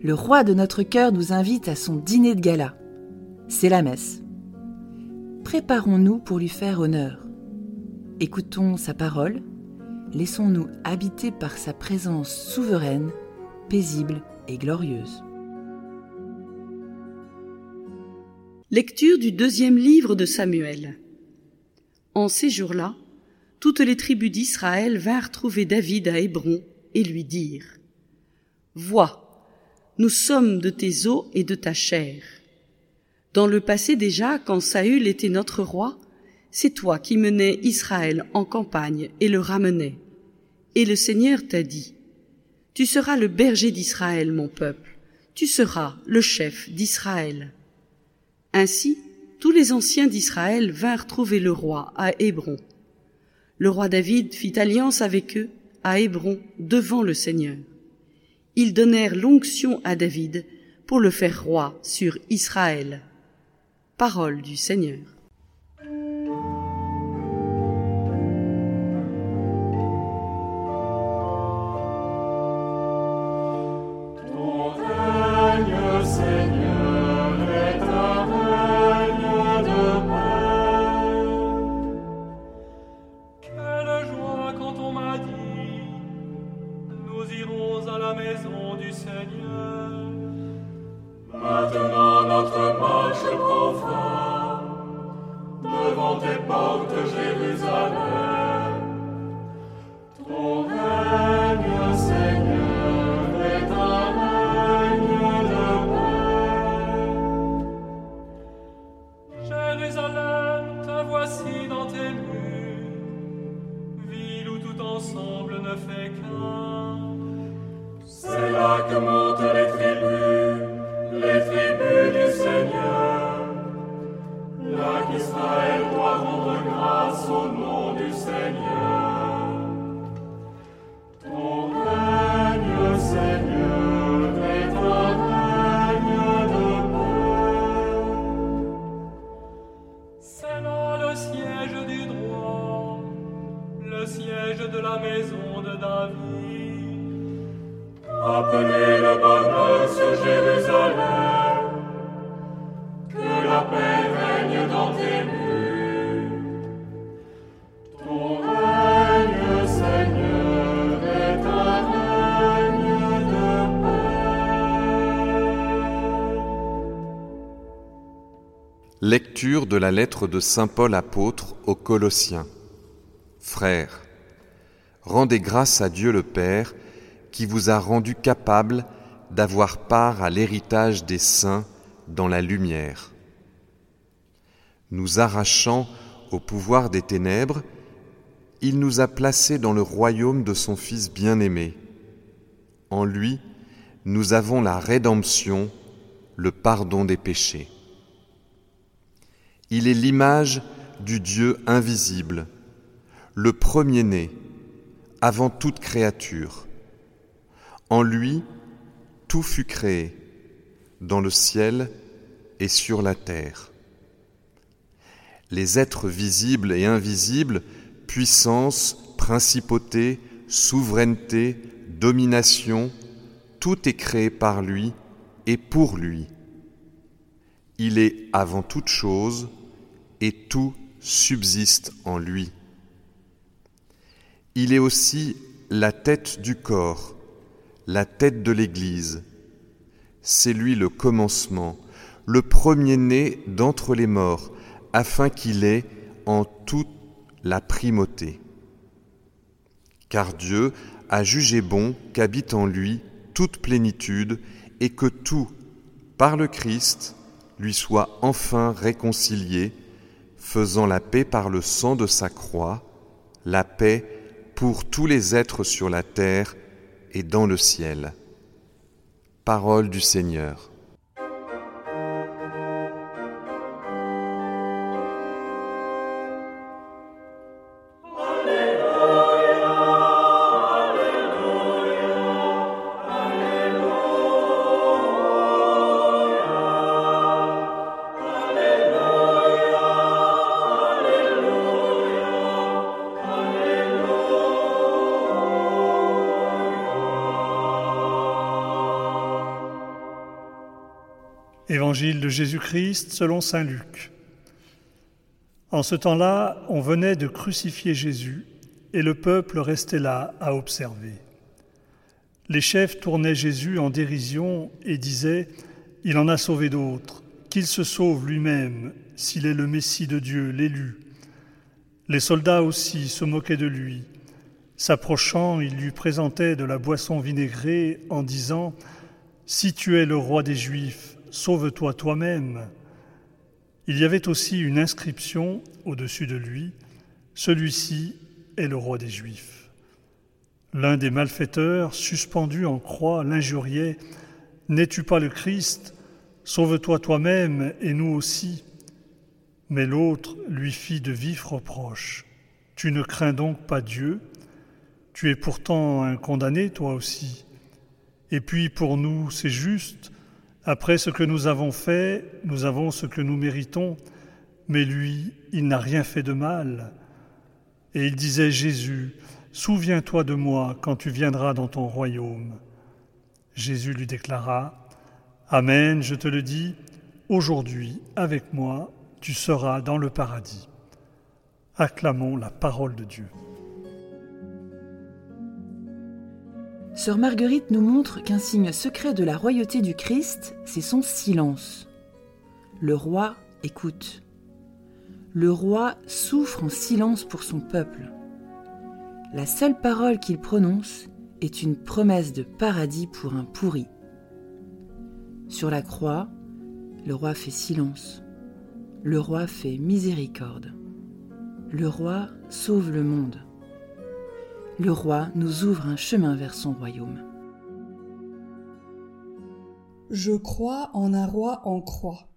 le roi de notre cœur nous invite à son dîner de gala. C'est la messe. Préparons-nous pour lui faire honneur. Écoutons sa parole, laissons-nous habiter par sa présence souveraine, paisible et glorieuse. Lecture du deuxième livre de Samuel. En ces jours-là, toutes les tribus d'Israël vinrent trouver David à Hébron et lui dirent Vois, nous sommes de tes os et de ta chair. Dans le passé déjà, quand Saül était notre roi, c'est toi qui menais Israël en campagne et le ramenais. Et le Seigneur t'a dit, Tu seras le berger d'Israël, mon peuple, tu seras le chef d'Israël. Ainsi, tous les anciens d'Israël vinrent trouver le roi à Hébron. Le roi David fit alliance avec eux à Hébron devant le Seigneur. Ils donnèrent l'onction à David pour le faire roi sur Israël. Parole du Seigneur. devant tes portes, Jérusalem. Appelez le bonheur sur Jérusalem, que la paix règne dans tes murs. Ton règne, Seigneur, est un règne de paix. Lecture de la lettre de Saint Paul apôtre aux Colossiens. Frères, rendez grâce à Dieu le Père, qui vous a rendu capable d'avoir part à l'héritage des saints dans la lumière. Nous arrachant au pouvoir des ténèbres, il nous a placés dans le royaume de son Fils bien-aimé. En lui, nous avons la rédemption, le pardon des péchés. Il est l'image du Dieu invisible, le premier-né, avant toute créature. En lui, tout fut créé, dans le ciel et sur la terre. Les êtres visibles et invisibles, puissance, principauté, souveraineté, domination, tout est créé par lui et pour lui. Il est avant toute chose et tout subsiste en lui. Il est aussi la tête du corps, la tête de l'Église. C'est lui le commencement, le premier-né d'entre les morts, afin qu'il ait en toute la primauté. Car Dieu a jugé bon qu'habite en lui toute plénitude et que tout, par le Christ, lui soit enfin réconcilié, faisant la paix par le sang de sa croix, la paix pour tous les êtres sur la terre et dans le ciel. Parole du Seigneur. Évangile de Jésus-Christ selon Saint Luc. En ce temps-là, on venait de crucifier Jésus et le peuple restait là à observer. Les chefs tournaient Jésus en dérision et disaient Il en a sauvé d'autres, qu'il se sauve lui-même s'il est le Messie de Dieu, l'élu. Les soldats aussi se moquaient de lui. S'approchant, ils lui présentaient de la boisson vinaigrée en disant Si tu es le roi des Juifs, Sauve-toi toi-même. Il y avait aussi une inscription au-dessus de lui, Celui-ci est le roi des Juifs. L'un des malfaiteurs, suspendu en croix, l'injuriait, N'es-tu pas le Christ? Sauve-toi toi-même et nous aussi. Mais l'autre lui fit de vifs reproches. Tu ne crains donc pas Dieu? Tu es pourtant un condamné, toi aussi. Et puis pour nous, c'est juste, après ce que nous avons fait, nous avons ce que nous méritons, mais lui, il n'a rien fait de mal. Et il disait, Jésus, souviens-toi de moi quand tu viendras dans ton royaume. Jésus lui déclara, Amen, je te le dis, aujourd'hui, avec moi, tu seras dans le paradis. Acclamons la parole de Dieu. Sœur Marguerite nous montre qu'un signe secret de la royauté du Christ, c'est son silence. Le roi écoute. Le roi souffre en silence pour son peuple. La seule parole qu'il prononce est une promesse de paradis pour un pourri. Sur la croix, le roi fait silence. Le roi fait miséricorde. Le roi sauve le monde le roi nous ouvre un chemin vers son royaume. Je crois en un roi en croix.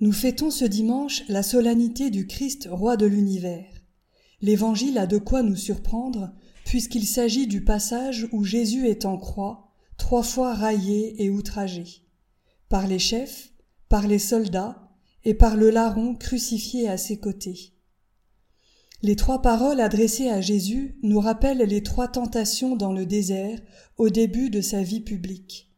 Nous fêtons ce dimanche la solennité du Christ roi de l'univers. L'Évangile a de quoi nous surprendre, puisqu'il s'agit du passage où Jésus est en croix, trois fois raillé et outragé, par les chefs, par les soldats et par le larron crucifié à ses côtés. Les trois paroles adressées à Jésus nous rappellent les trois tentations dans le désert au début de sa vie publique.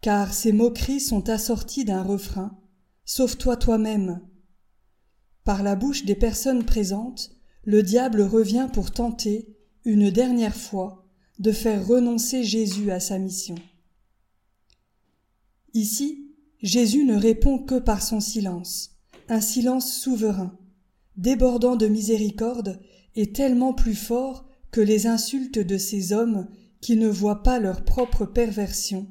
Car ces moqueries sont assorties d'un refrain Sauve-toi toi-même. Par la bouche des personnes présentes, le diable revient pour tenter, une dernière fois, de faire renoncer Jésus à sa mission. Ici, Jésus ne répond que par son silence, un silence souverain débordant de miséricorde, est tellement plus fort que les insultes de ces hommes qui ne voient pas leur propre perversion,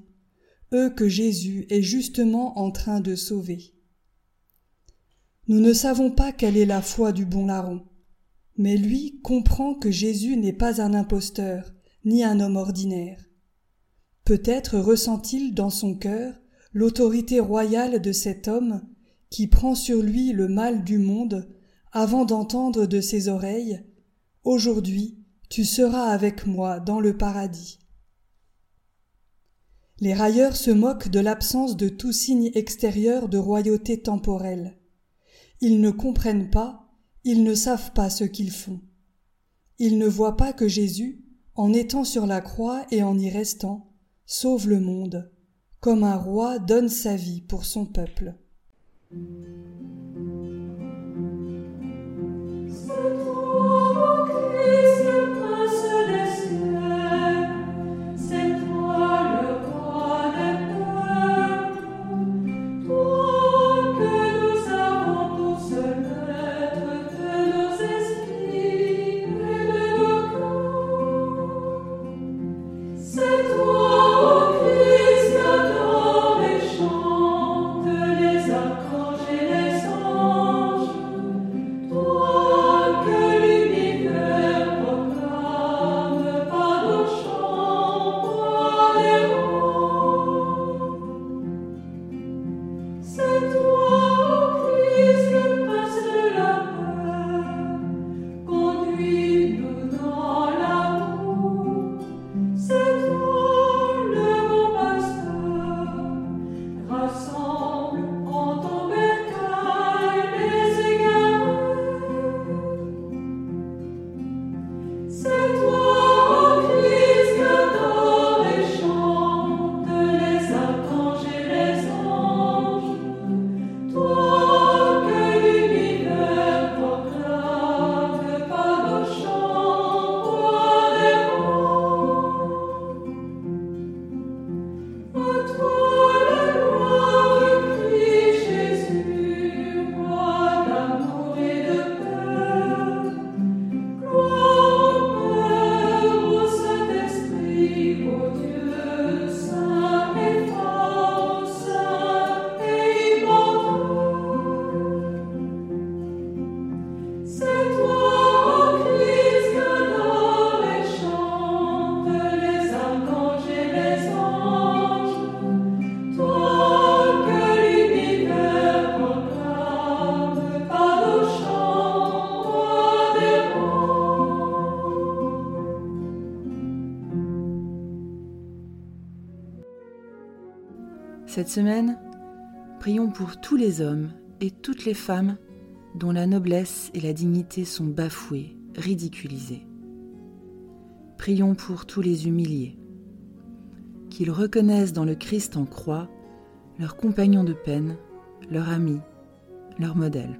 eux que Jésus est justement en train de sauver. Nous ne savons pas quelle est la foi du bon larron, mais lui comprend que Jésus n'est pas un imposteur, ni un homme ordinaire. Peut-être ressent-il dans son cœur l'autorité royale de cet homme qui prend sur lui le mal du monde avant d'entendre de ses oreilles Aujourd'hui tu seras avec moi dans le paradis. Les railleurs se moquent de l'absence de tout signe extérieur de royauté temporelle. Ils ne comprennent pas, ils ne savent pas ce qu'ils font. Ils ne voient pas que Jésus, en étant sur la croix et en y restant, sauve le monde, comme un roi donne sa vie pour son peuple. Cette semaine, prions pour tous les hommes et toutes les femmes dont la noblesse et la dignité sont bafouées, ridiculisées. Prions pour tous les humiliés, qu'ils reconnaissent dans le Christ en croix leur compagnon de peine, leur ami, leur modèle.